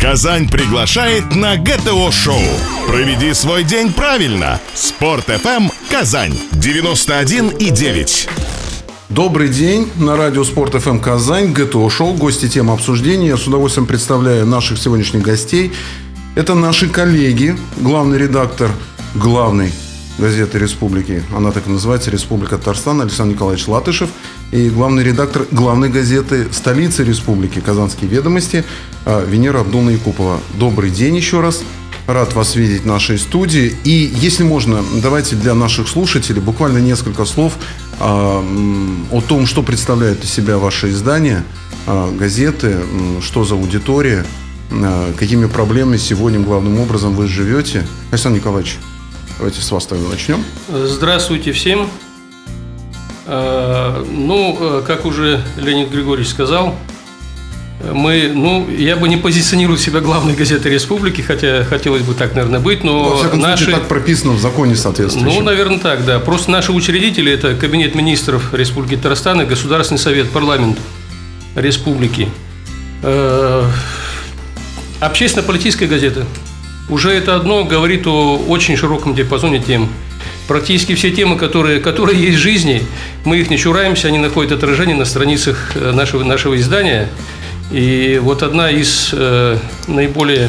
Казань приглашает на ГТО-шоу. Проведи свой день правильно. Спорт FM Казань 91 и 9. Добрый день. На радио Спорт ФМ Казань. ГТО Шоу. Гости темы обсуждения. Я с удовольствием представляю наших сегодняшних гостей. Это наши коллеги. Главный редактор главной газеты «Республики». Она так и называется «Республика Татарстан» Александр Николаевич Латышев. И главный редактор главной газеты столицы республики «Казанские ведомости» а, Венера Абдулна Якупова. Добрый день еще раз. Рад вас видеть в нашей студии. И, если можно, давайте для наших слушателей буквально несколько слов а, о том, что представляет из себя ваше издание, а, газеты, что за аудитория, какими проблемами сегодня главным образом вы живете. Александр Николаевич, давайте с вас тогда начнем. Здравствуйте всем. Ну, как уже Леонид Григорьевич сказал, мы, ну, я бы не позиционировал себя главной газетой республики, хотя хотелось бы так, наверное, быть, но Во всяком наши... случае, так прописано в законе соответствующем. Ну, наверное, так, да. Просто наши учредители – это Кабинет министров Республики Татарстан и Государственный совет, парламент республики. Э, общественно-политическая газета. Уже это одно говорит о очень широком диапазоне тем. Практически все темы, которые, которые есть в жизни, мы их не чураемся, они находят отражение на страницах э, нашего, нашего издания – и вот одна из э, наиболее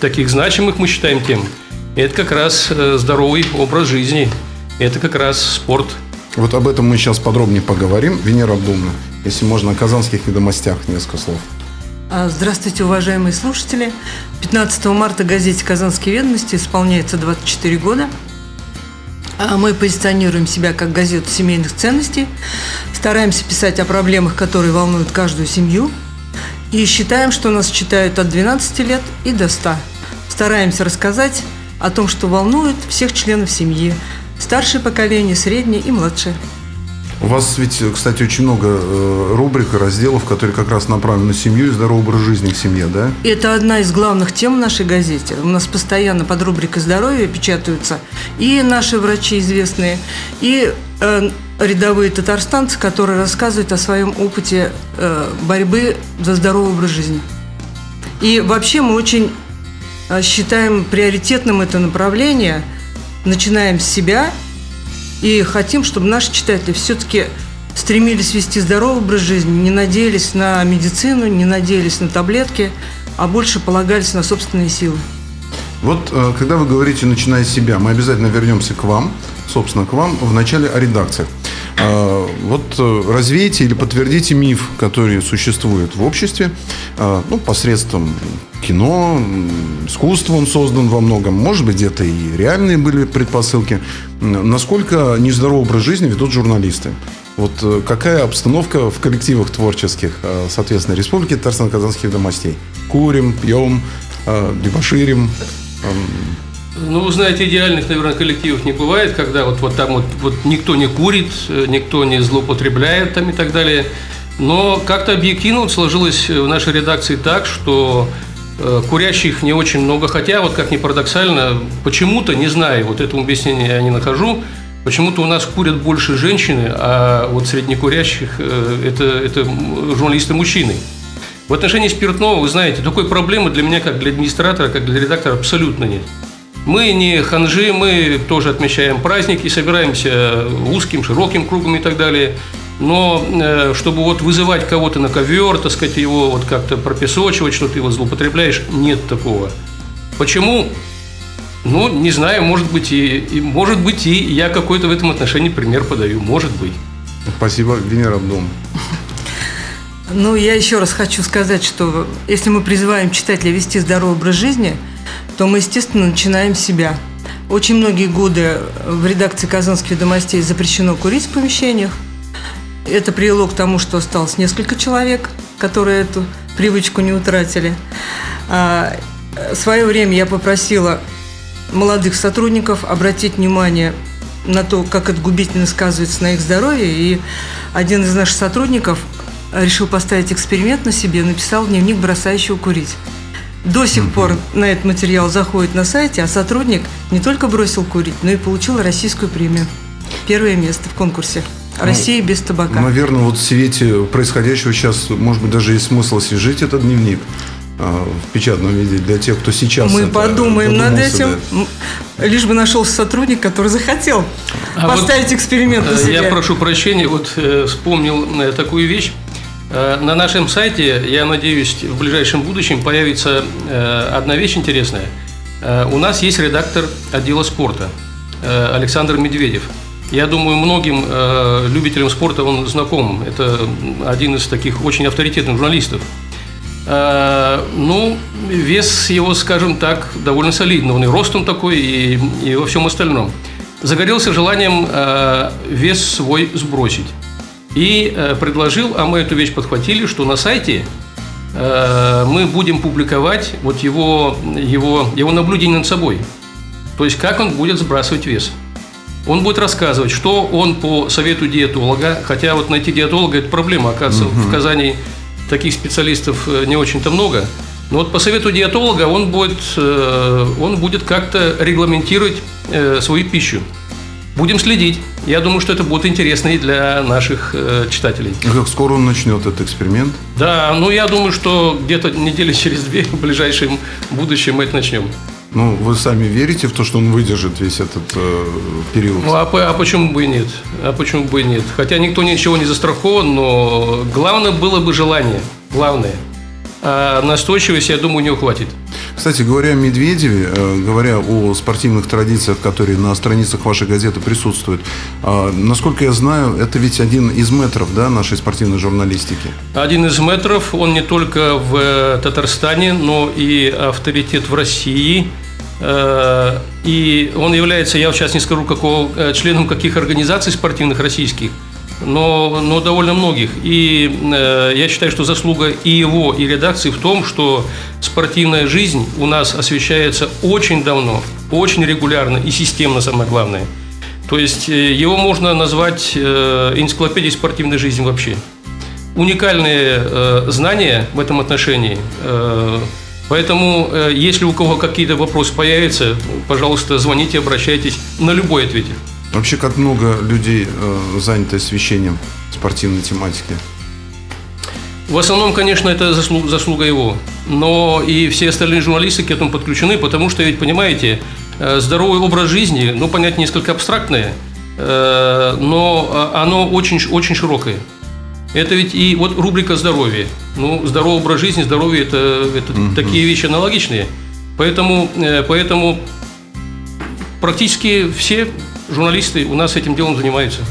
таких значимых, мы считаем, тем, это как раз э, здоровый образ жизни, это как раз спорт. Вот об этом мы сейчас подробнее поговорим. Венера Абдумна, если можно, о казанских ведомостях несколько слов. А, здравствуйте, уважаемые слушатели. 15 марта газете «Казанские ведомости» исполняется 24 года. А, мы позиционируем себя как газету семейных ценностей, стараемся писать о проблемах, которые волнуют каждую семью – и считаем, что нас читают от 12 лет и до 100. Стараемся рассказать о том, что волнует всех членов семьи, старшее поколение, среднее и младшее. У вас ведь, кстати, очень много э, рубрик и разделов, которые как раз направлены на семью и здоровый образ жизни к семье, да? Это одна из главных тем в нашей газете. У нас постоянно под рубрикой здоровья печатаются и наши врачи известные, и э, рядовые татарстанцы, которые рассказывают о своем опыте э, борьбы за здоровый образ жизни. И вообще мы очень считаем приоритетным это направление, начинаем с себя и хотим, чтобы наши читатели все-таки стремились вести здоровый образ жизни, не надеялись на медицину, не надеялись на таблетки, а больше полагались на собственные силы. Вот э, когда вы говорите «начиная с себя», мы обязательно вернемся к вам, собственно, к вам в начале о редакциях. А, вот э, развейте или подтвердите миф, который существует в обществе, а, ну, посредством кино, искусства он создан во многом. Может быть, где-то и реальные были предпосылки. Насколько нездоровый образ жизни ведут журналисты? Вот э, какая обстановка в коллективах творческих, э, соответственно, Республики Татарстан-Казанских ведомостей? Курим, пьем, дебоширим, ну, вы знаете, идеальных, наверное, коллективов не бывает, когда вот, вот там вот, вот никто не курит, э, никто не злоупотребляет там и так далее. Но как-то объективно вот сложилось в нашей редакции так, что э, курящих не очень много, хотя вот как ни парадоксально, почему-то, не знаю, вот этого объяснения я не нахожу, почему-то у нас курят больше женщины, а вот среди некурящих э, это, это журналисты мужчины. В отношении спиртного, вы знаете, такой проблемы для меня, как для администратора, как для редактора, абсолютно нет. Мы не ханжи, мы тоже отмечаем праздники, собираемся узким, широким кругом и так далее. Но э, чтобы вот вызывать кого-то на ковер, так сказать, его вот как-то пропесочивать, что ты его злоупотребляешь, нет такого. Почему? Ну, не знаю, может быть и, и может быть и я какой-то в этом отношении пример подаю, может быть. Спасибо, Венера Абдум. Ну, я еще раз хочу сказать, что если мы призываем читателя вести здоровый образ жизни – то мы, естественно, начинаем себя. Очень многие годы в редакции «Казанских ведомостей» запрещено курить в помещениях. Это привело к тому, что осталось несколько человек, которые эту привычку не утратили. А, в свое время я попросила молодых сотрудников обратить внимание на то, как это губительно сказывается на их здоровье. И один из наших сотрудников решил поставить эксперимент на себе, написал дневник бросающего курить. До сих mm-hmm. пор на этот материал заходит на сайте, а сотрудник не только бросил курить, но и получил российскую премию. Первое место в конкурсе. Россия ну, без табака. Наверное, вот в свете происходящего сейчас, может быть, даже есть смысл освежить этот дневник. а, в печатном виде для тех, кто сейчас Мы подумаем над этим. Да. Лишь бы нашелся сотрудник, который захотел а поставить вот эксперимент на э, себя. Я прошу прощения, вот э, вспомнил э, такую вещь. Э, на нашем сайте, я надеюсь, в ближайшем будущем появится э, одна вещь интересная. Э, у нас есть редактор отдела спорта Александр Медведев. Я думаю, многим любителям спорта он знаком. Это один из таких очень авторитетных журналистов. Ну, вес его, скажем так, довольно солидный. Он и ростом такой, и, и во всем остальном. Загорелся желанием вес свой сбросить. И э, предложил, а мы эту вещь подхватили, что на сайте э, мы будем публиковать вот его, его, его наблюдение над собой. То есть, как он будет сбрасывать вес. Он будет рассказывать, что он по совету диетолога, хотя вот найти диетолога – это проблема, оказывается, угу. в Казани таких специалистов э, не очень-то много. Но вот по совету диетолога он будет, он будет как-то регламентировать свою пищу. Будем следить. Я думаю, что это будет интересно и для наших э, читателей. А как скоро он начнет этот эксперимент? Да, ну я думаю, что где-то недели через две в ближайшем будущем мы это начнем. Ну, вы сами верите в то, что он выдержит весь этот э, период? Ну, а, а почему бы и нет? А почему бы и нет? Хотя никто ничего не застрахован, но главное было бы желание. Главное. А настойчивость, я думаю, у него хватит. Кстати, говоря о Медведеве, э, говоря о спортивных традициях, которые на страницах вашей газеты присутствуют, э, насколько я знаю, это ведь один из метров да, нашей спортивной журналистики. Один из метров, он не только в э, Татарстане, но и авторитет в России. И он является, я сейчас не скажу, какого, членом каких организаций спортивных российских – но, но довольно многих. И э, я считаю, что заслуга и его, и редакции в том, что спортивная жизнь у нас освещается очень давно, очень регулярно и системно, самое главное. То есть э, его можно назвать э, энциклопедией спортивной жизни вообще. Уникальные э, знания в этом отношении. Э, Поэтому, э, если у кого какие-то вопросы появятся, пожалуйста, звоните, обращайтесь, на любой ответит. Вообще, как много людей э, заняты освещением спортивной тематики? В основном, конечно, это заслуга, заслуга его. Но и все остальные журналисты к этому подключены, потому что, ведь, понимаете, э, здоровый образ жизни, ну, понять несколько абстрактное, э, но оно очень, очень широкое. Это ведь и вот рубрика здоровье. Ну, здоровый образ жизни, здоровье это, это угу. такие вещи аналогичные. Поэтому, э, поэтому практически все журналисты у нас этим делом занимаются.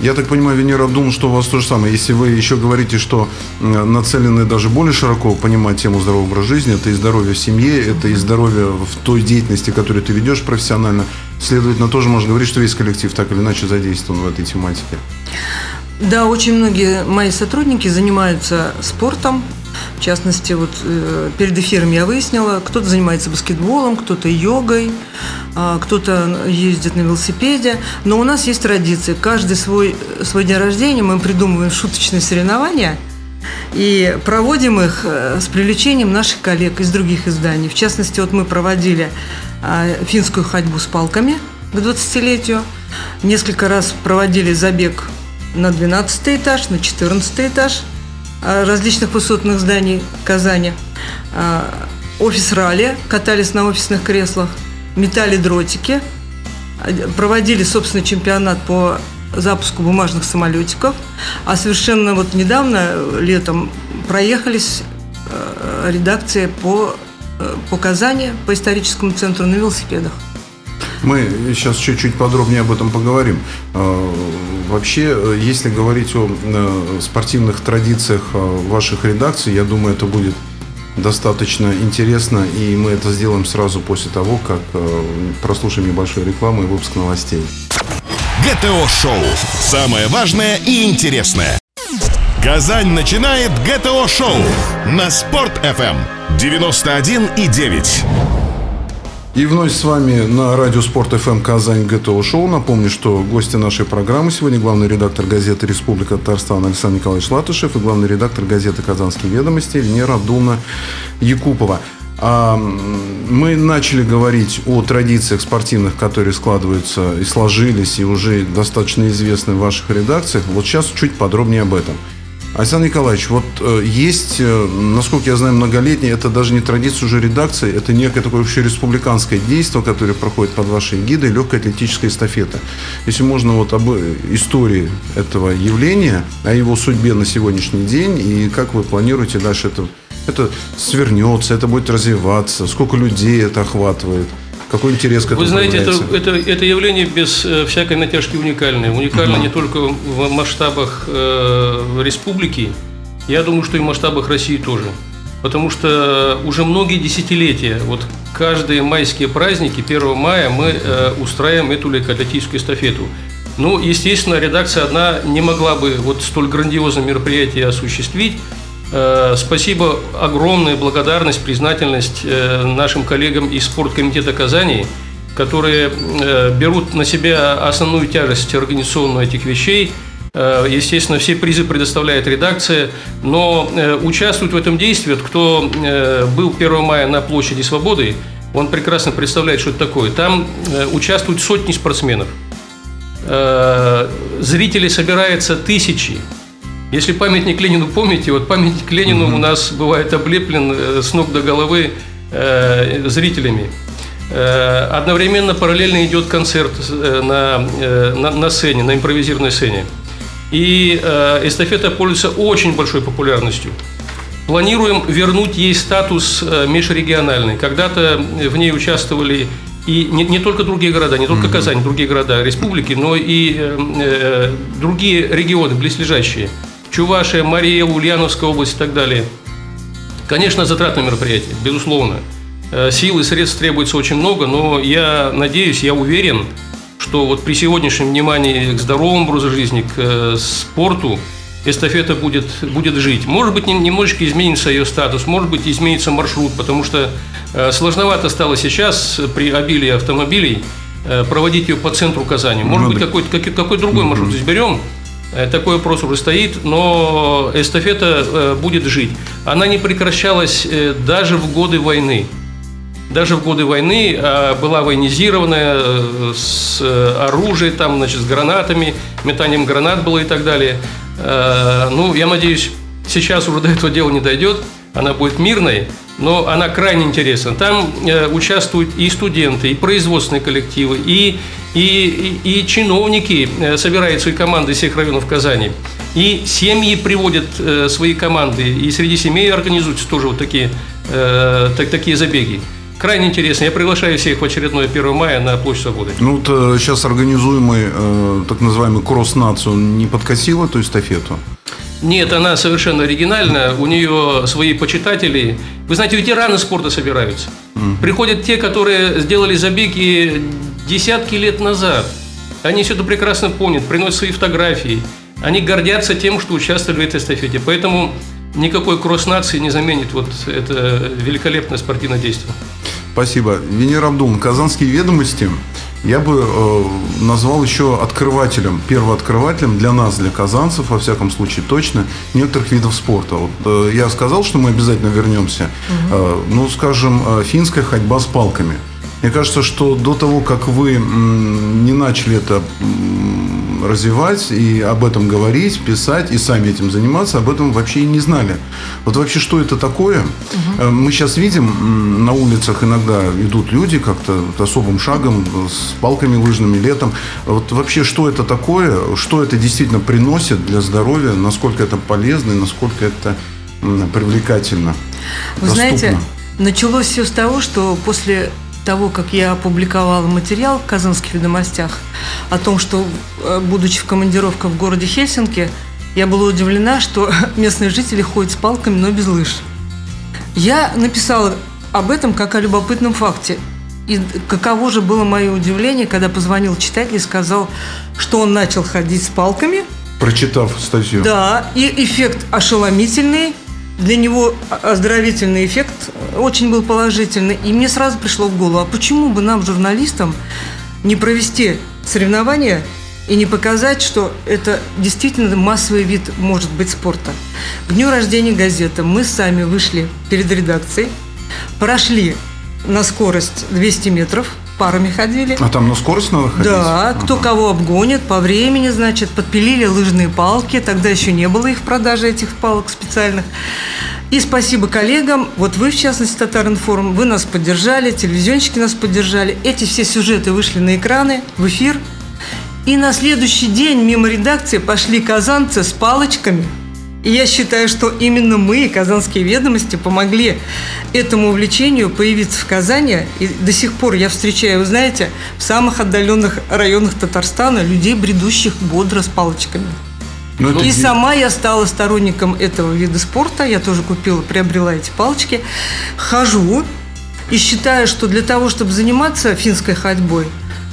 Я так понимаю, Венера, думал, что у вас то же самое. Если вы еще говорите, что нацелены даже более широко понимать тему здорового образа жизни, это и здоровье в семье, это и здоровье в той деятельности, которую ты ведешь профессионально, следовательно, тоже можно говорить, что весь коллектив так или иначе задействован в этой тематике. Да, очень многие мои сотрудники занимаются спортом, в частности, вот э, перед эфиром я выяснила, кто-то занимается баскетболом, кто-то йогой, э, кто-то ездит на велосипеде. Но у нас есть традиция. Каждый свой, свой день рождения мы придумываем шуточные соревнования и проводим их э, с привлечением наших коллег из других изданий. В частности, вот мы проводили э, финскую ходьбу с палками к 20-летию. Несколько раз проводили забег на 12 этаж, на 14 этаж – Э, различных высотных зданий Казани. Э, офис ралли, катались на офисных креслах, метали дротики, э, проводили собственный чемпионат по запуску бумажных самолетиков, а совершенно вот недавно, летом, проехались редакции по, по Казани, по историческому центру на велосипедах. Мы сейчас чуть-чуть подробнее об этом поговорим. А, вообще, если говорить о э, спортивных традициях ваших редакций, я думаю, это будет достаточно интересно, и мы это сделаем сразу после того, как э, прослушаем небольшую рекламу и выпуск новостей. ГТО-шоу. Самое важное и интересное. Казань начинает ГТО-шоу на Спорт-ФМ 91,9. И вновь с вами на радио Спорт ФМ Казань ГТО Шоу. Напомню, что гости нашей программы сегодня главный редактор газеты «Республика Татарстан» Александр Николаевич Латышев и главный редактор газеты «Казанские ведомости» Венера Абдулна Якупова. А мы начали говорить о традициях спортивных, которые складываются и сложились, и уже достаточно известны в ваших редакциях. Вот сейчас чуть подробнее об этом. Александр Николаевич, вот э, есть, э, насколько я знаю, многолетний, это даже не традиция уже редакции, это некое такое вообще республиканское действие, которое проходит под вашей гидой, легкая атлетическая эстафета. Если можно вот об э, истории этого явления, о его судьбе на сегодняшний день и как вы планируете дальше это, это свернется, это будет развиваться, сколько людей это охватывает – какой интерес к этому Вы знаете, это, это, это явление без э, всякой натяжки уникальное. Уникально не только в масштабах э, республики, я думаю, что и в масштабах России тоже. Потому что уже многие десятилетия, вот каждые майские праздники, 1 мая, мы э, устраиваем эту легкоатлетическую эстафету. Ну, естественно, редакция одна не могла бы вот столь грандиозное мероприятие осуществить, спасибо, огромная благодарность, признательность э, нашим коллегам из спорткомитета Казани, которые э, берут на себя основную тяжесть организационную этих вещей. Естественно, все призы предоставляет редакция, но участвует в этом действии, кто был 1 мая на площади Свободы, он прекрасно представляет, что это такое. Там участвуют сотни спортсменов. Зрители собираются тысячи. Если памятник Ленину помните, вот памятник Ленину угу. у нас бывает облеплен э, с ног до головы э, зрителями. Э, одновременно параллельно идет концерт э, на, э, на, на сцене, на импровизированной сцене. И э, эстафета пользуется очень большой популярностью. Планируем вернуть ей статус межрегиональный. Когда-то в ней участвовали и не, не только другие города, не только Казань, другие города республики, но и э, другие регионы близлежащие. Чувашия, Мария, Ульяновская область и так далее. Конечно, затратное мероприятие, безусловно. Э, сил и средств требуется очень много, но я надеюсь, я уверен, что вот при сегодняшнем внимании к здоровому образу жизни, к э, спорту, эстафета будет, будет жить. Может быть, немножечко изменится ее статус, может быть, изменится маршрут, потому что э, сложновато стало сейчас при обилии автомобилей проводить ее по центру Казани. Может ну быть, какой-то какой, какой другой маршрут здесь берем, Э, такой вопрос уже стоит, но эстафета э, будет жить. Она не прекращалась э, даже в годы войны. Даже в годы войны была военизированная, с оружием, там, значит, с гранатами, метанием гранат было и так далее. Ну, я надеюсь, сейчас уже до этого дела не дойдет, она будет мирной, но она крайне интересна. Там э, участвуют и студенты, и производственные коллективы, и, и, и, и чиновники э, собирают свои команды из всех районов Казани. И семьи приводят э, свои команды, и среди семей организуются тоже вот такие, э, так, такие забеги. Крайне интересно. Я приглашаю всех в очередное 1 мая на Площадь Свободы. Ну, вот э, сейчас организуемый э, так называемый кросс-нацию не подкосила эту эстафету? Нет, она совершенно оригинальна. У нее свои почитатели. Вы знаете, ветераны спорта собираются. Mm. Приходят те, которые сделали забеги десятки лет назад. Они все это прекрасно помнят, приносят свои фотографии. Они гордятся тем, что участвовали в этой эстафете. Поэтому никакой кросс-нации не заменит вот это великолепное спортивное действие. Спасибо. Венера Абдуловна, «Казанские ведомости» я бы э, назвал еще открывателем, первооткрывателем для нас, для казанцев, во всяком случае, точно, некоторых видов спорта. Вот, э, я сказал, что мы обязательно вернемся. Угу. Э, ну, скажем, э, финская ходьба с палками. Мне кажется, что до того, как вы не начали это развивать и об этом говорить, писать и сами этим заниматься, об этом вообще и не знали. Вот вообще, что это такое? Угу. Мы сейчас видим, на улицах иногда идут люди как-то особым шагом, с палками лыжными летом. Вот вообще, что это такое? Что это действительно приносит для здоровья? Насколько это полезно и насколько это привлекательно? Вы доступно? знаете, началось все с того, что после того, как я опубликовала материал в «Казанских ведомостях» о том, что, э, будучи в командировках в городе Хельсинки, я была удивлена, что местные жители ходят с палками, но без лыж. Я написала об этом как о любопытном факте. И каково же было мое удивление, когда позвонил читатель и сказал, что он начал ходить с палками. Прочитав статью. Да, и эффект ошеломительный – для него оздоровительный эффект очень был положительный. И мне сразу пришло в голову, а почему бы нам, журналистам, не провести соревнования и не показать, что это действительно массовый вид может быть спорта. К дню рождения газеты мы сами вышли перед редакцией, прошли на скорость 200 метров парами ходили. А там на скорость надо ходить? Да, кто кого обгонит по времени, значит, подпилили лыжные палки. Тогда еще не было их в продаже, этих палок специальных. И спасибо коллегам, вот вы, в частности, Татаринформ, вы нас поддержали, телевизионщики нас поддержали. Эти все сюжеты вышли на экраны, в эфир. И на следующий день мимо редакции пошли казанцы с палочками – и я считаю, что именно мы, Казанские ведомости, помогли этому увлечению появиться в Казани. И до сих пор я встречаю, вы знаете, в самых отдаленных районах Татарстана людей, бредущих бодро с палочками. Но ну, и это... сама я стала сторонником этого вида спорта. Я тоже купила, приобрела эти палочки. Хожу и считаю, что для того, чтобы заниматься финской ходьбой,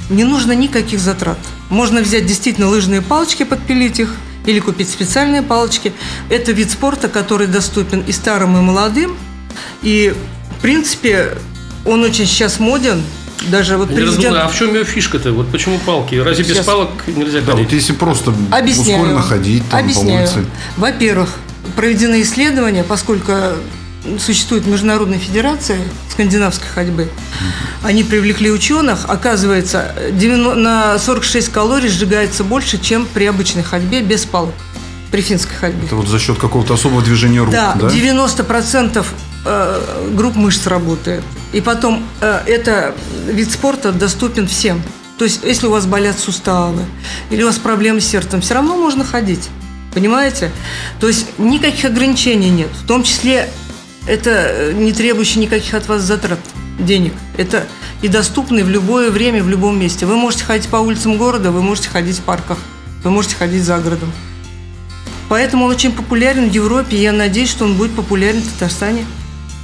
не нужно никаких затрат. Можно взять действительно лыжные палочки, подпилить их – или купить специальные палочки. Это вид спорта, который доступен и старым, и молодым. И, в принципе, он очень сейчас моден, даже вот президент... а в чем ее фишка-то? Вот почему палки? Разве Сейчас... без палок нельзя ходить? Да, вот если просто Объясняю. ускоренно ходить там, Объясняю. по улице. Во-первых, проведены исследования, поскольку существует Международная федерация скандинавской ходьбы. Они привлекли ученых. Оказывается, 90, на 46 калорий сжигается больше, чем при обычной ходьбе без палок. При финской ходьбе. Это вот за счет какого-то особого движения рук, да? Да, 90% э, групп мышц работает. И потом э, это вид спорта доступен всем. То есть, если у вас болят суставы или у вас проблемы с сердцем, все равно можно ходить. Понимаете? То есть никаких ограничений нет. В том числе это э, не требующий никаких от вас затрат денег. Это и доступный в любое время, в любом месте. Вы можете ходить по улицам города, вы можете ходить в парках, вы можете ходить за городом. Поэтому он очень популярен в Европе, и я надеюсь, что он будет популярен в Татарстане.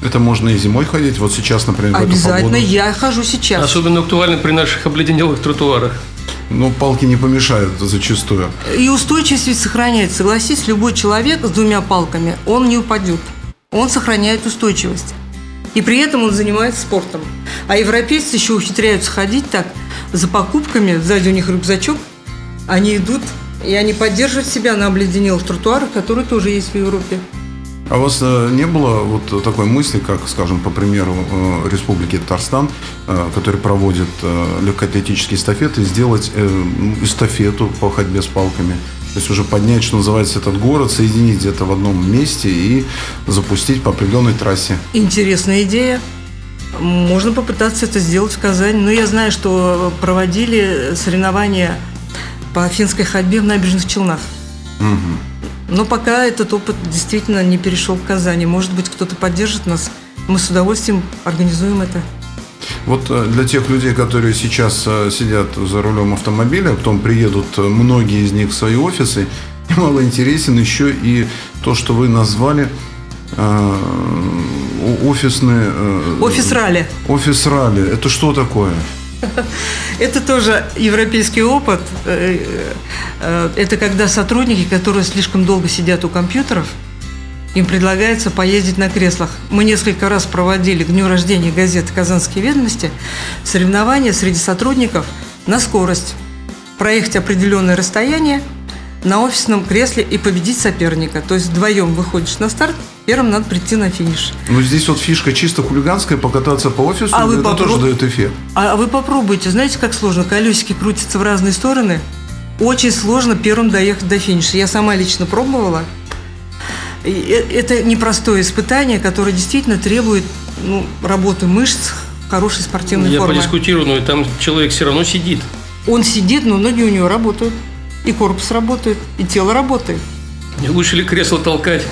Это можно и зимой ходить, вот сейчас, например, в Обязательно, эту я хожу сейчас. Особенно актуально при наших обледенелых тротуарах. Ну, палки не помешают зачастую. И устойчивость ведь сохраняется. Согласись, любой человек с двумя палками, он не упадет он сохраняет устойчивость. И при этом он занимается спортом. А европейцы еще ухитряются ходить так, за покупками, сзади у них рюкзачок, они идут, и они поддерживают себя на обледенелых тротуарах, которые тоже есть в Европе. А у вас э, не было вот такой мысли, как, скажем, по примеру э, Республики Татарстан, э, который проводит легкоатлетические эстафеты, сделать эстафету по ходьбе с палками – то есть уже поднять, что называется, этот город, соединить где-то в одном месте и запустить по определенной трассе. Интересная идея. Можно попытаться это сделать в Казани. Но я знаю, что проводили соревнования по финской ходьбе в набережных Челнах. Угу. Но пока этот опыт действительно не перешел в Казани. Может быть, кто-то поддержит нас. Мы с удовольствием организуем это. Вот э, для тех людей, которые сейчас э, сидят за рулем автомобиля, потом приедут э, многие из них в свои офисы, немало интересен еще и то, что вы назвали офисные... Офис ралли. Офис ралли. Это что такое? Это тоже европейский опыт. Это когда сотрудники, которые слишком долго сидят у компьютеров, им предлагается поездить на креслах. Мы несколько раз проводили к дню рождения газеты «Казанские ведомости» соревнования среди сотрудников на скорость. Проехать определенное расстояние на офисном кресле и победить соперника. То есть вдвоем выходишь на старт, первым надо прийти на финиш. Ну, здесь вот фишка чисто хулиганская, покататься по офису, а вы это попро... тоже дает эффект. А вы попробуйте, знаете, как сложно? Колесики крутятся в разные стороны. Очень сложно первым доехать до финиша. Я сама лично пробовала – это непростое испытание, которое действительно требует ну, работы мышц, хорошей спортивной Я формы. Я подискутирую, но там человек все равно сидит. Он сидит, но ноги у него работают. И корпус работает, и тело работает. Не лучше ли кресло толкать?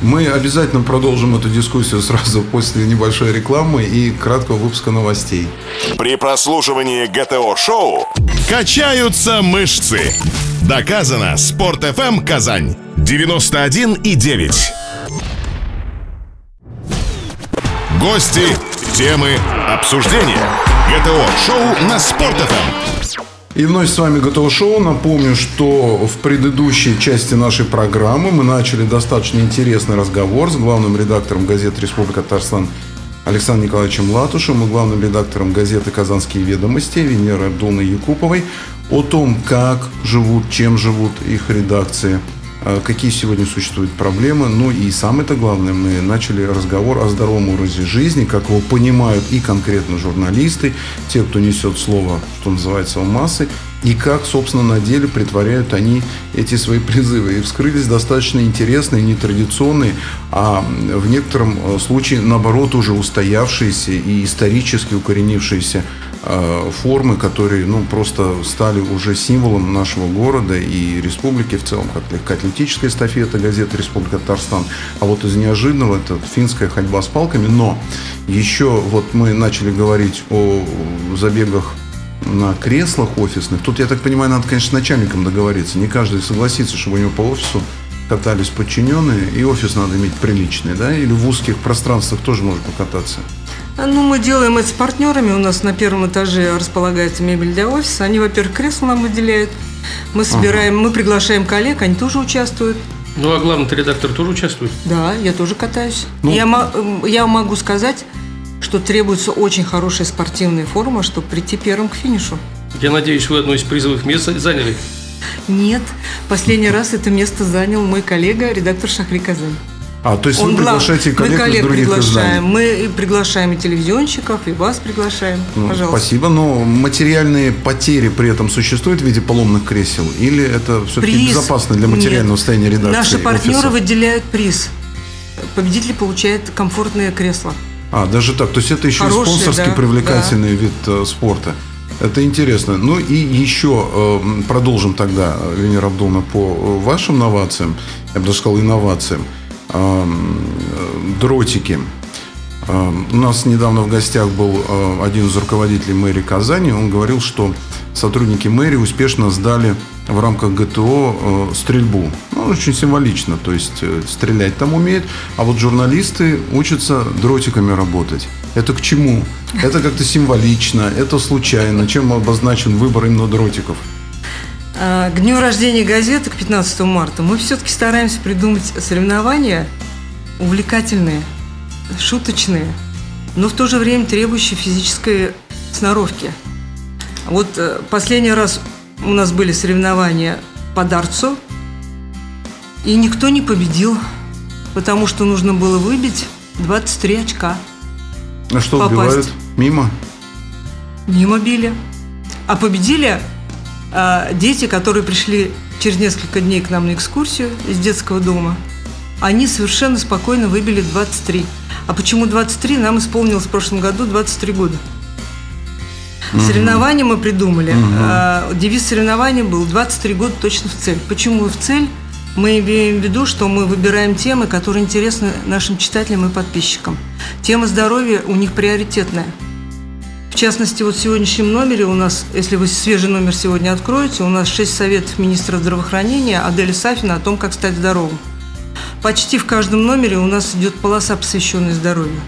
Мы обязательно продолжим эту дискуссию сразу после небольшой рекламы и краткого выпуска новостей. При прослушивании ГТО-шоу качаются мышцы. Доказано. Спорт FM Казань. 91 и 9. Гости, темы, обсуждения. ГТО-шоу на Спорт FM. И вновь с вами Готово Шоу. Напомню, что в предыдущей части нашей программы мы начали достаточно интересный разговор с главным редактором газеты «Республика Татарстан» Александром Николаевичем Латушем и главным редактором газеты «Казанские ведомости» Венерой Абдулной Якуповой о том, как живут, чем живут их редакции, какие сегодня существуют проблемы. Ну и самое-то главное, мы начали разговор о здоровом образе жизни, как его понимают и конкретно журналисты, те, кто несет слово, что называется, в массы, и как, собственно, на деле притворяют они эти свои призывы. И вскрылись достаточно интересные, нетрадиционные, а в некотором э, случае, наоборот, уже устоявшиеся и исторически укоренившиеся э, формы, которые ну, просто стали уже символом нашего города и республики в целом, как легкоатлетическая эстафета газеты «Республика Татарстан». А вот из неожиданного это финская ходьба с палками. Но еще вот мы начали говорить о забегах на креслах офисных. Тут, я так понимаю, надо, конечно, с начальником договориться. Не каждый согласится, чтобы у него по офису катались подчиненные, и офис надо иметь приличный, да? Или в узких пространствах тоже можно покататься? Ну, мы делаем это с партнерами. У нас на первом этаже располагается мебель для офиса. Они, во-первых, кресло нам выделяют. Мы собираем, ага. мы приглашаем коллег, они тоже участвуют. Ну, а главный редактор тоже участвует? Да, я тоже катаюсь. Ну, я, я могу сказать, что требуется очень хорошая спортивная форма, чтобы прийти первым к финишу. Я надеюсь, вы одно из призовых мест заняли? Нет. Последний раз это место занял мой коллега, редактор Шахри Казань. А, то есть Он вы приглашаете коллег, мы коллег из других приглашаем. Изданий. Мы приглашаем и телевизионщиков, и вас приглашаем. Ну, Пожалуйста. Спасибо. Но материальные потери при этом существуют в виде поломных кресел? Или это все-таки приз... безопасно для материального Нет. состояния редакции? Наши партнеры офисов? выделяют приз. Победитель получает комфортное кресло. А, даже так. То есть это еще Хороший, спонсорский да, привлекательный да. вид э, спорта. Это интересно. Ну и еще э, продолжим тогда, Венера Абдулна, по э, вашим новациям, я бы даже сказал, инновациям. Э, э, дротики. Э, у нас недавно в гостях был э, один из руководителей мэрии Казани. Он говорил, что сотрудники мэрии успешно сдали в рамках ГТО э, стрельбу. Ну, очень символично, то есть э, стрелять там умеет, а вот журналисты учатся дротиками работать. Это к чему? Это как-то символично, это случайно. Чем обозначен выбор именно дротиков? А, к дню рождения газеты, к 15 марта, мы все-таки стараемся придумать соревнования увлекательные, шуточные, но в то же время требующие физической сноровки. Вот э, последний раз у нас были соревнования по дартсу, и никто не победил, потому что нужно было выбить 23 очка. А что попасть. убивают? Мимо? Мимо били. А победили а, дети, которые пришли через несколько дней к нам на экскурсию из детского дома. Они совершенно спокойно выбили 23. А почему 23? Нам исполнилось в прошлом году 23 года. Угу. Соревнования мы придумали. Угу. Девиз соревнований был «23 года точно в цель». Почему в цель? Мы имеем в виду, что мы выбираем темы, которые интересны нашим читателям и подписчикам. Тема здоровья у них приоритетная. В частности, вот в сегодняшнем номере у нас, если вы свежий номер сегодня откроете, у нас 6 советов министра здравоохранения Адели Сафина о том, как стать здоровым. Почти в каждом номере у нас идет полоса, посвященная здоровью.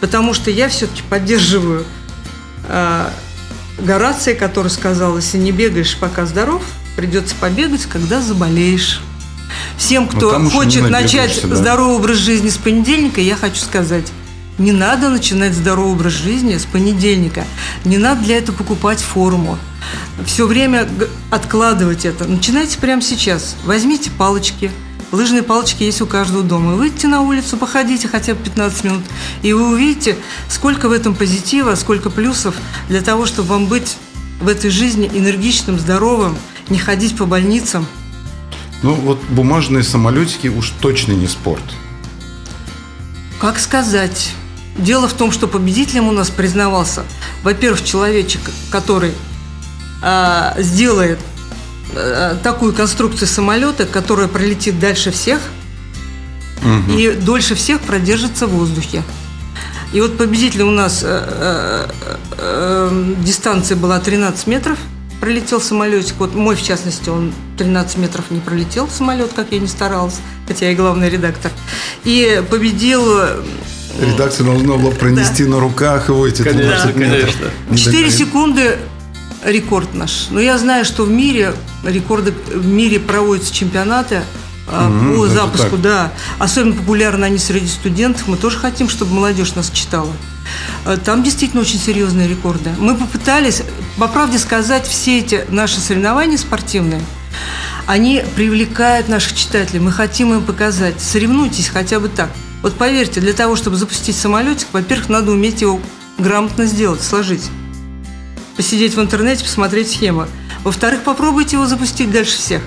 Потому что я все-таки поддерживаю Горация, который сказал, если не бегаешь, пока здоров, придется побегать, когда заболеешь. Всем, кто хочет начать да. здоровый образ жизни с понедельника, я хочу сказать, не надо начинать здоровый образ жизни с понедельника. Не надо для этого покупать форму. Все время откладывать это. Начинайте прямо сейчас. Возьмите палочки, Лыжные палочки есть у каждого дома. Выйдите на улицу, походите хотя бы 15 минут, и вы увидите, сколько в этом позитива, сколько плюсов для того, чтобы вам быть в этой жизни энергичным, здоровым, не ходить по больницам. Ну вот бумажные самолетики уж точно не спорт. Как сказать? Дело в том, что победителем у нас признавался, во-первых, человечек, который э, сделает такую конструкцию самолета, которая пролетит дальше всех угу. и дольше всех продержится в воздухе. И вот победитель у нас э, э, э, дистанция была 13 метров, пролетел самолетик. Вот мой, в частности, он 13 метров не пролетел самолет, как я не старалась, хотя я главный редактор. И победил э, Редакция должна была пронести да. на руках его эти 13 конечно, метров. Конечно. 4 секунды рекорд наш. Но я знаю, что в мире рекорды в мире проводятся чемпионаты угу, по запуску, так. да. Особенно популярны они среди студентов. Мы тоже хотим, чтобы молодежь нас читала. А, там действительно очень серьезные рекорды. Мы попытались, по правде сказать, все эти наши соревнования спортивные, Они привлекают наших читателей. Мы хотим им показать. Соревнуйтесь хотя бы так. Вот поверьте, для того, чтобы запустить самолетик, во-первых, надо уметь его грамотно сделать, сложить. Посидеть в интернете, посмотреть схемы. Во-вторых, попробуйте его запустить дальше всех.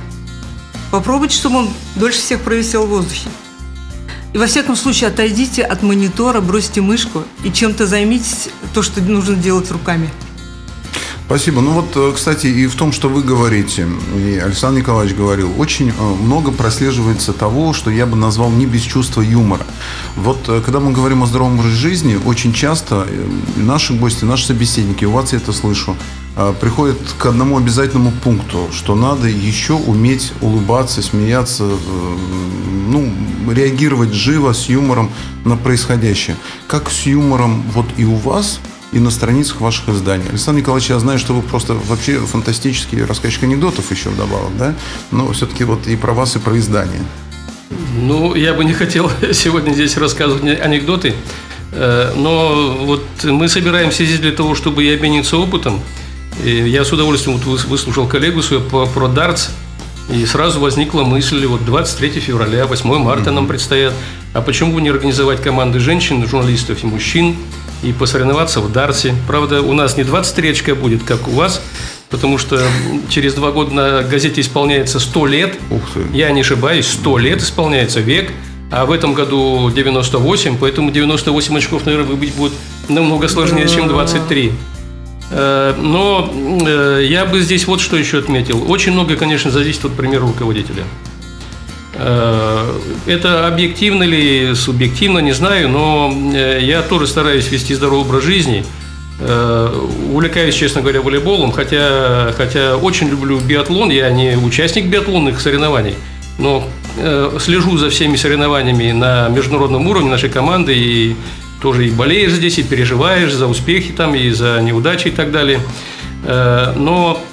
Попробуйте, чтобы он дольше всех провисел в воздухе. И во всяком случае отойдите от монитора, бросьте мышку и чем-то займитесь то, что нужно делать руками. Спасибо. Ну вот, э, кстати, и в том, что вы говорите, и Александр Николаевич говорил, очень э, много прослеживается того, что я бы назвал не без чувства юмора. Вот э, когда мы говорим о здоровом образе жизни, очень часто наши гости, наши собеседники, у вас я это слышу, приходят к одному обязательному пункту, что надо еще уметь улыбаться, смеяться, ну, реагировать живо, с юмором на происходящее. Как с юмором вот и у вас – и на страницах ваших изданий. Александр Николаевич, я знаю, что вы просто вообще фантастический рассказчик анекдотов еще вдобавок, да? Но все-таки вот и про вас, и про издание. Ну, я бы не хотел сегодня здесь рассказывать анекдоты, э, но вот мы собираемся здесь для того, чтобы и обмениться опытом. И я с удовольствием вот выслушал коллегу свою про дартс, и сразу возникла мысль, вот 23 февраля, 8 марта mm-hmm. нам предстоят, а почему бы не организовать команды женщин, журналистов и мужчин, и посоревноваться в Дарсе. Правда, у нас не 23 очка будет, как у вас, потому что через два года на газете исполняется 100 лет. Ух ты. Я не ошибаюсь, 100 лет исполняется век. А в этом году 98, поэтому 98 очков, наверное, выбить будет намного сложнее, чем 23. Э, но э, я бы здесь вот что еще отметил. Очень много, конечно, зависит от примера руководителя. Э, это объективно или субъективно, не знаю, но э, я тоже стараюсь вести здоровый образ жизни. Э, увлекаюсь, честно говоря, волейболом, хотя, хотя очень люблю биатлон. Я не участник биатлонных соревнований, но слежу за всеми соревнованиями на международном уровне нашей команды и тоже и болеешь здесь, и переживаешь за успехи там, и за неудачи и так далее. Но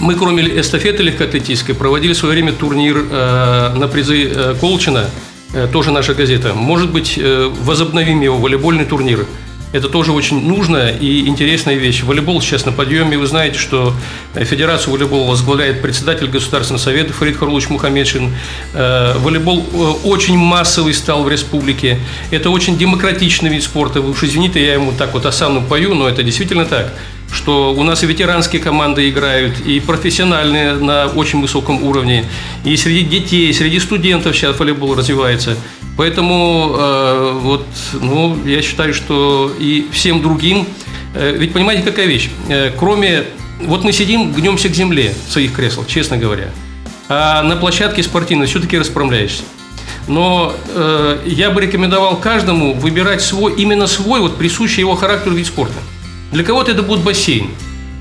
мы, кроме эстафеты легкоатлетической, проводили в свое время турнир э, на призы э, Колчина, э, тоже наша газета. Может быть, возобновим его, волейбольный турнир. Это тоже очень нужная и интересная вещь. Волейбол сейчас на подъеме. Вы знаете, что Федерацию волейбола возглавляет председатель Государственного совета Фарид Харлович Мухаммедшин. Э, волейбол очень массовый стал в республике. Это очень демократичный вид спорта. Вы уж извините, я ему так вот осану пою, но это действительно так что у нас и ветеранские команды играют, и профессиональные на очень высоком уровне, и среди детей, и среди студентов сейчас волейбол развивается. Поэтому э, вот, ну, я считаю, что и всем другим, э, ведь понимаете, какая вещь, э, кроме, вот мы сидим, гнемся к земле в своих креслах, честно говоря, а на площадке спортивной все-таки расправляешься. Но э, я бы рекомендовал каждому выбирать свой, именно свой, вот присущий его характеру вид спорта. Для кого-то это будет бассейн.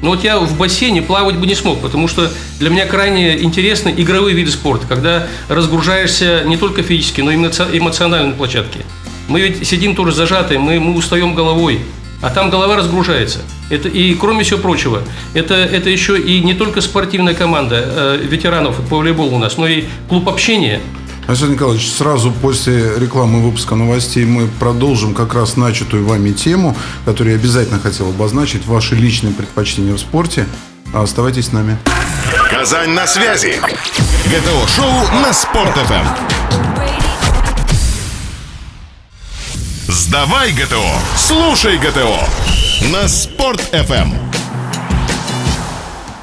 Но вот я в бассейне плавать бы не смог, потому что для меня крайне интересны игровые виды спорта, когда разгружаешься не только физически, но и эмоционально на площадке. Мы ведь сидим тоже зажатые, мы, мы устаем головой, а там голова разгружается. Это, и кроме всего прочего, это, это еще и не только спортивная команда э, ветеранов по волейболу у нас, но и клуб общения – Александр Николаевич, сразу после рекламы выпуска новостей мы продолжим как раз начатую вами тему, которую я обязательно хотел обозначить, ваши личные предпочтения в спорте. Оставайтесь с нами. Казань на связи. ГТО-шоу на Спорт-ФМ. Сдавай ГТО, слушай ГТО на Спорт-ФМ.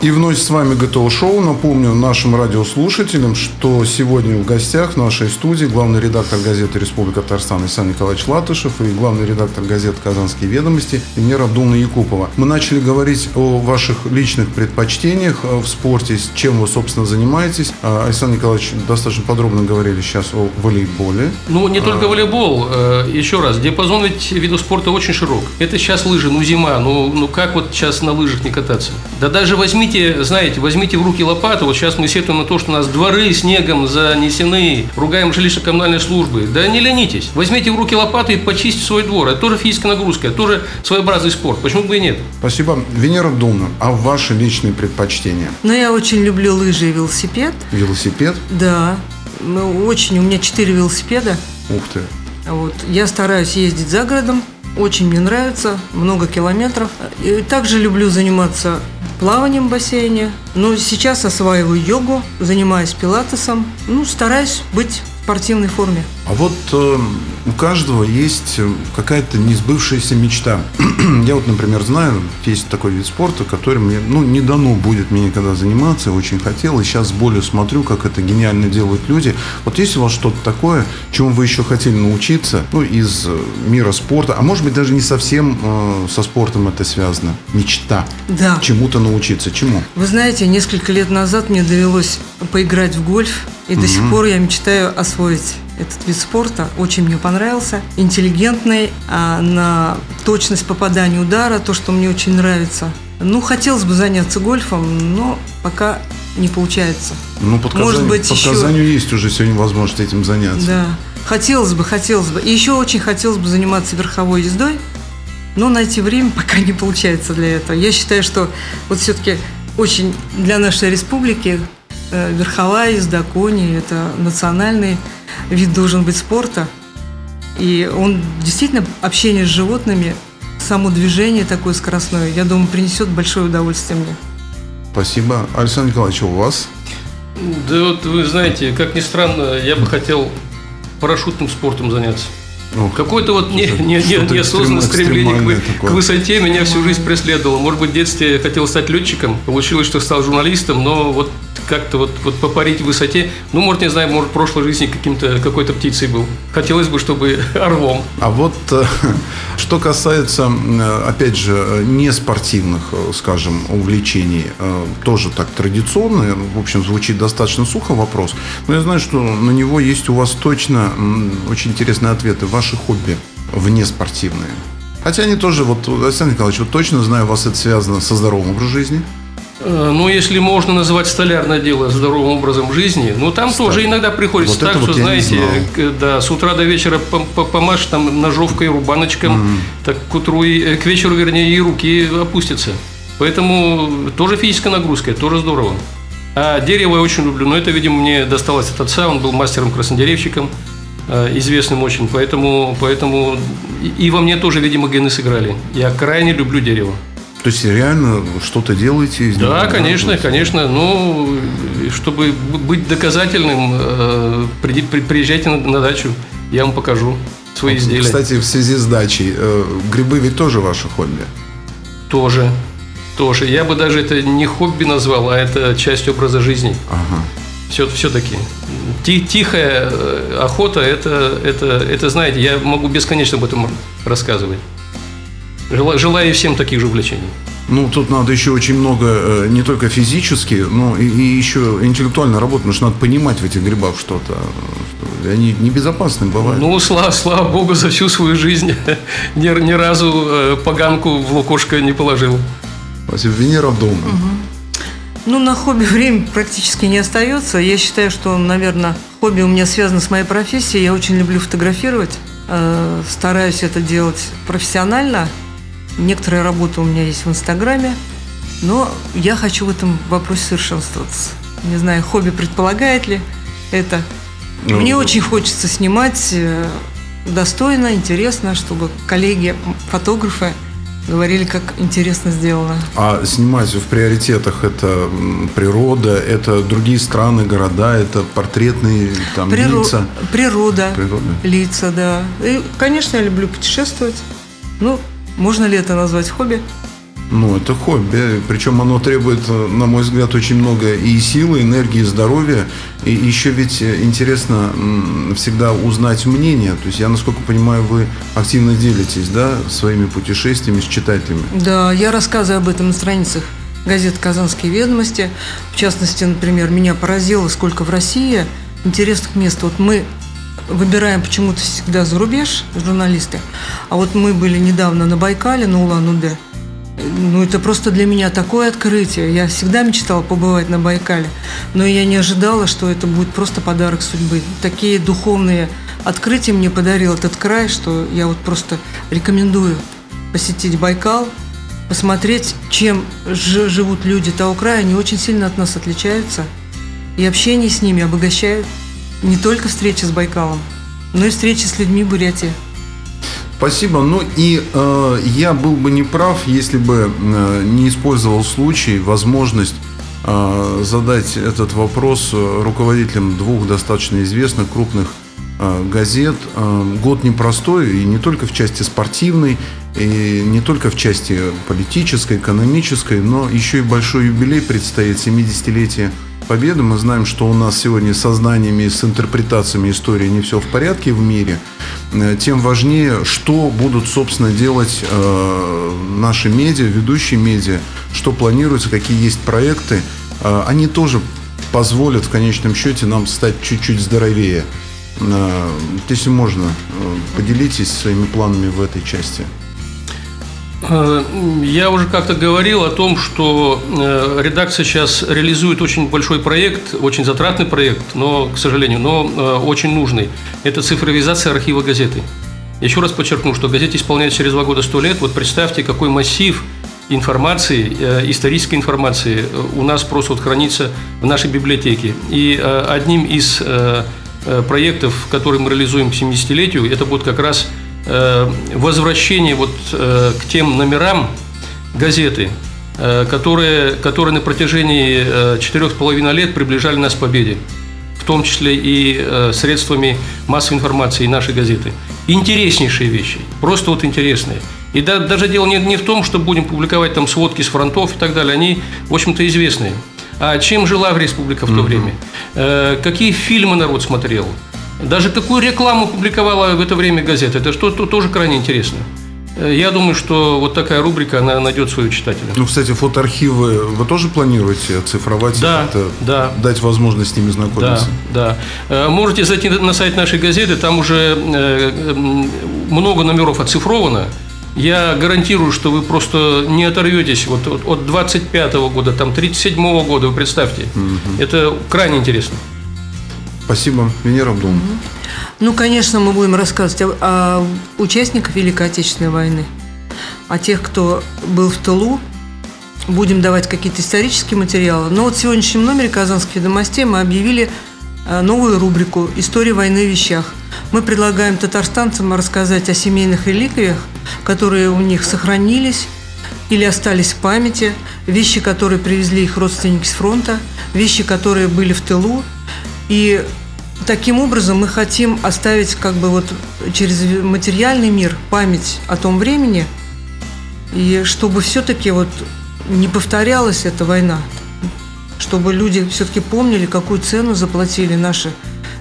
И вновь с вами ГТО Шоу. Напомню нашим радиослушателям, что сегодня в гостях в нашей студии главный редактор газеты «Республика Татарстан» Александр Николаевич Латышев и главный редактор газеты «Казанские ведомости» Венера Абдулна Якупова. Мы начали говорить о ваших личных предпочтениях э, в спорте, с чем вы, собственно, занимаетесь. А, Александр Николаевич достаточно подробно говорили сейчас о волейболе. Ну, не только а. волейбол. Э, еще раз, диапазон ведь видов спорта очень широк. Это сейчас лыжи, ну зима, ну, ну как вот сейчас на лыжах не кататься? Да даже возьмите возьмите, знаете, возьмите в руки лопату. Вот сейчас мы сетуем на то, что у нас дворы снегом занесены, ругаем жилищно-коммунальные службы. Да не ленитесь. Возьмите в руки лопату и почистите свой двор. Это тоже физическая нагрузка, это тоже своеобразный спорт. Почему бы и нет? Спасибо. Венера Думна, а ваши личные предпочтения? Ну, я очень люблю лыжи и велосипед. Велосипед? Да. Ну, очень. У меня четыре велосипеда. Ух ты. Вот. Я стараюсь ездить за городом. Очень мне нравится. Много километров. И также люблю заниматься плаванием в бассейне. Но сейчас осваиваю йогу, занимаюсь пилатесом. Ну, стараюсь быть спортивной форме. А вот э, у каждого есть э, какая-то несбывшаяся мечта. Я вот, например, знаю, есть такой вид спорта, который мне, ну, не дано будет мне никогда заниматься, я очень хотел, и сейчас с болью смотрю, как это гениально делают люди. Вот есть у вас что-то такое, чему вы еще хотели научиться, ну, из э, мира спорта, а может быть, даже не совсем э, со спортом это связано? Мечта. Да. Чему-то научиться. Чему? Вы знаете, несколько лет назад мне довелось поиграть в гольф, и до сих пор я мечтаю освоить этот вид спорта. Очень мне понравился. Интеллигентный, а на точность попадания удара, то, что мне очень нравится. Ну, хотелось бы заняться гольфом, но пока не получается. Ну, под Может Казанью, быть, под еще- Казанью есть уже сегодня возможность этим заняться. Да. Хотелось бы, хотелось бы. И еще очень хотелось бы заниматься верховой ездой, но найти время пока не получается для этого. Я считаю, что вот все-таки очень для нашей республики э, верховая езда кони – это национальный вид должен быть спорта. И он действительно, общение с животными, само движение такое скоростное, я думаю, принесет большое удовольствие мне. Спасибо. Александр Николаевич, а у вас? Да вот вы знаете, как ни странно, я бы хотел парашютным спортом заняться. Ну, Какое-то вот не, не, не, неосознанное стремление к, такое. к высоте меня всю жизнь преследовало. Может быть, в детстве я хотел стать летчиком, получилось, что стал журналистом, но вот как-то вот, вот попарить в высоте, ну, может, не знаю, может, в прошлой жизни каким-то, какой-то птицей был. Хотелось бы, чтобы орлом. А вот э, что касается, э, опять же, э, неспортивных, э, скажем, увлечений, тоже так традиционно, в общем, звучит достаточно сухо вопрос, но я знаю, что на него есть у вас точно очень интересные ответы. Ваши хобби внеспортивные. Хотя они тоже, вот, Александр Николаевич, вот точно знаю, у вас это связано со здоровым образом жизни. Э, Ну, если можно называть столярное дело здоровым образом жизни, ну, там тоже иногда приходится Вот так, что, вот знаете, да, с утра до вечера пом- по- помашь там ножовкой, рубаночком, так к утру, и, э, к вечеру, вернее, и руки опустятся. Поэтому тоже физическая нагрузка, тоже здорово. А дерево я очень люблю, но это, видимо, мне досталось от отца, он был мастером-краснодеревщиком, э, известным очень, поэтому, поэтому и во мне тоже, видимо, гены сыграли. Я крайне люблю дерево. То есть реально что-то делаете из него? Да, конечно, Вот. конечно. Ну, чтобы быть доказательным, э, приезжайте на, дачу, я вам покажу свои изделия. Кстати, в связи с дачей, э, грибы ведь тоже ваше хобби? Тоже, тоже. Я бы даже это не хобби назвал, а это часть образа жизни. Ага. Все, все-таки. тихая э, охота, это, это, это, знаете, я могу бесконечно об этом рассказывать. Жела- Желаю всем таких же увлечений. Ну, тут надо еще очень много, э, не только физически, но и, и еще интеллектуально работать, потому что надо понимать в этих грибах что-то. что они небезопасны бывают. Ну, слава, слава богу, за всю свою жизнь ни, ни разу э, поганку в лукошко не положил. Спасибо. Венера дома. Ну, на хобби время практически не остается. Я считаю, что, наверное, хобби у меня связано с моей профессией. Я очень люблю фотографировать. Э, Стараюсь это делать профессионально. Некоторая работа у меня есть в Инстаграме. Но я хочу в этом вопросе совершенствоваться. Не знаю, хобби предполагает ли это. Ну, Мне ну. очень хочется снимать э, достойно, интересно, чтобы коллеги, фотографы говорили, как интересно сделано. А снимать в приоритетах это природа, это другие страны, города, это портретные там Приро- лица. Природа, Природа. лица, да. И, конечно, я люблю путешествовать. Ну, можно ли это назвать хобби? Ну, это хобби. Причем оно требует, на мой взгляд, очень много и силы, энергии, здоровья. И еще ведь интересно всегда узнать мнение. То есть я, насколько понимаю, вы активно делитесь, да, своими путешествиями с читателями. Да, я рассказываю об этом на страницах газет «Казанские ведомости». В частности, например, меня поразило, сколько в России интересных мест. Вот мы выбираем почему-то всегда за рубеж, журналисты. А вот мы были недавно на Байкале, на Улан-Удэ. Ну, это просто для меня такое открытие. Я всегда мечтала побывать на Байкале, но я не ожидала, что это будет просто подарок судьбы. Такие духовные открытия мне подарил этот край, что я вот просто рекомендую посетить Байкал, посмотреть, чем живут люди того края. Они очень сильно от нас отличаются. И общение с ними обогащает не только встречи с Байкалом, но и встречи с людьми Бурятии. Спасибо. Ну и э, я был бы не прав, если бы э, не использовал случай, возможность э, задать этот вопрос руководителям двух достаточно известных крупных э, газет. Э, год непростой, и не только в части спортивной, и не только в части политической, экономической, но еще и большой юбилей предстоит, 70-летие Победы. Мы знаем, что у нас сегодня со знаниями, с интерпретациями истории не все в порядке в мире. Э, тем важнее, что будут, собственно, делать э, наши медиа, ведущие медиа, что планируется, какие есть проекты. Э, они тоже позволят в конечном счете нам стать чуть-чуть здоровее. Если можно, поделитесь своими планами в этой части. Э, я уже как-то говорил о том, что э, редакция сейчас реализует очень большой проект, очень затратный проект, но, к сожалению, но э, очень нужный. Это цифровизация архива газеты. Еще раз подчеркну, что газете исполняется через два года сто лет. Вот представьте, какой массив информации, исторической информации у нас просто вот хранится в нашей библиотеке. И одним из проектов, который мы реализуем к 70-летию, это будет как раз возвращение вот э, к тем номерам газеты, э, которые, которые на протяжении четырех с половиной лет приближали нас к победе, в том числе и средствами массовой информации нашей газеты. Интереснейшие вещи, просто вот интересные. И да, даже дело не, не в том, что будем публиковать там сводки с фронтов и так далее, они, в общем-то, известные. А чем жила в республика в то mm-hmm. время? Э, какие фильмы народ смотрел? Даже какую рекламу публиковала в это время газета, это что -то тоже крайне интересно. Э, я думаю, что вот такая рубрика, она найдет своего читателя. Ну, кстати, фотоархивы вы тоже планируете оцифровать? Да, да. Дать возможность с ними знакомиться? Да, да. Э, можете зайти на сайт нашей газеты, там уже э, много номеров оцифровано. Я гарантирую, что вы просто не оторветесь вот от 25 -го года, там 37 -го года, вы представьте. Угу. Это крайне интересно. Спасибо. Венера Абдуловна. Ну, конечно, мы будем рассказывать о, о участниках Великой Отечественной войны, о тех, кто был в тылу. Будем давать какие-то исторические материалы. Но вот в сегодняшнем номере «Казанских ведомостей» мы объявили э, новую рубрику «История войны в вещах». Мы предлагаем татарстанцам рассказать о семейных реликвиях, которые у них сохранились или остались в памяти, вещи, которые привезли их родственники с фронта, вещи, которые были в тылу, и таким образом мы хотим оставить как бы вот через материальный мир память о том времени, и чтобы все-таки вот не повторялась эта война, чтобы люди все-таки помнили, какую цену заплатили наши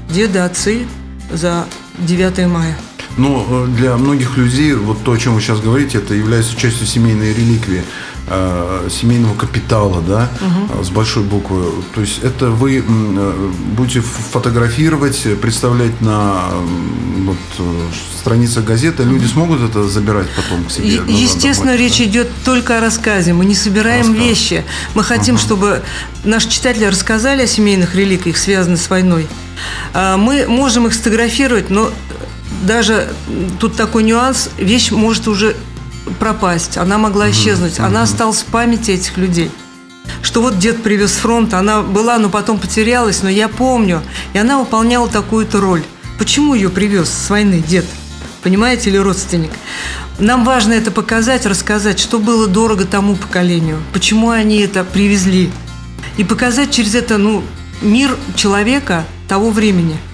деды, отцы за 9 мая. Но э, для многих людей вот то, о чем вы сейчас говорите, это является частью семейной реликвии. Э, семейного капитала, да, угу. с большой буквы. То есть это вы э, будете фотографировать, представлять на вот, страницах газеты, люди смогут это забирать потом к себе? Назад, Естественно, домой, речь да? идет только о рассказе. Мы не собираем Рассказ. вещи. Мы хотим, угу. чтобы наши читатели рассказали о семейных реликвиях, связанных с войной. Мы можем их сфотографировать, но даже тут такой нюанс, вещь может уже пропасть, она могла исчезнуть, mm-hmm. она осталась в памяти этих людей. Что вот дед привез с фронта, она была, но потом потерялась, но я помню, и она выполняла такую-то роль. Почему ее привез с войны дед? Понимаете, или родственник? Нам важно это показать, рассказать, что было дорого тому поколению, почему они это привезли. И показать через это ну, мир человека того времени –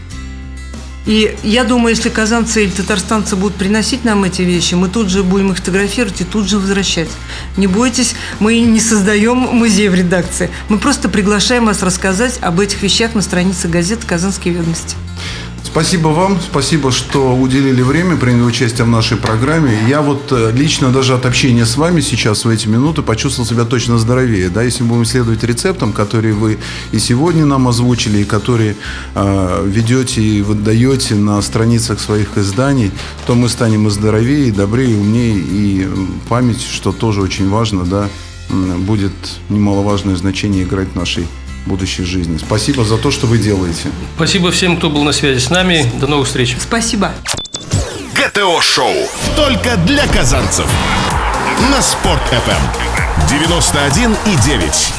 и я думаю, если казанцы или татарстанцы будут приносить нам эти вещи, мы тут же будем их фотографировать и тут же возвращать. Не бойтесь, мы не создаем музей в редакции. Мы просто приглашаем вас рассказать об этих вещах на странице газеты «Казанские ведомости». Спасибо вам, спасибо, что уделили время, приняли участие в нашей программе. Я вот э, лично даже от общения с вами сейчас в эти минуты почувствовал себя точно здоровее. Да, если будем следовать рецептам, которые вы и сегодня нам озвучили, и которые э, ведете и выдаете на страницах своих изданий, то мы станем и здоровее, и добрее, и умнее, и память, что тоже очень важно, да, будет немаловажное значение играть в нашей будущей жизни. Спасибо за то, что вы делаете. Спасибо всем, кто был на связи с нами. До новых встреч. Спасибо. ГТО-шоу. Только для казанцев. На Спорт-ФМ. 91,9.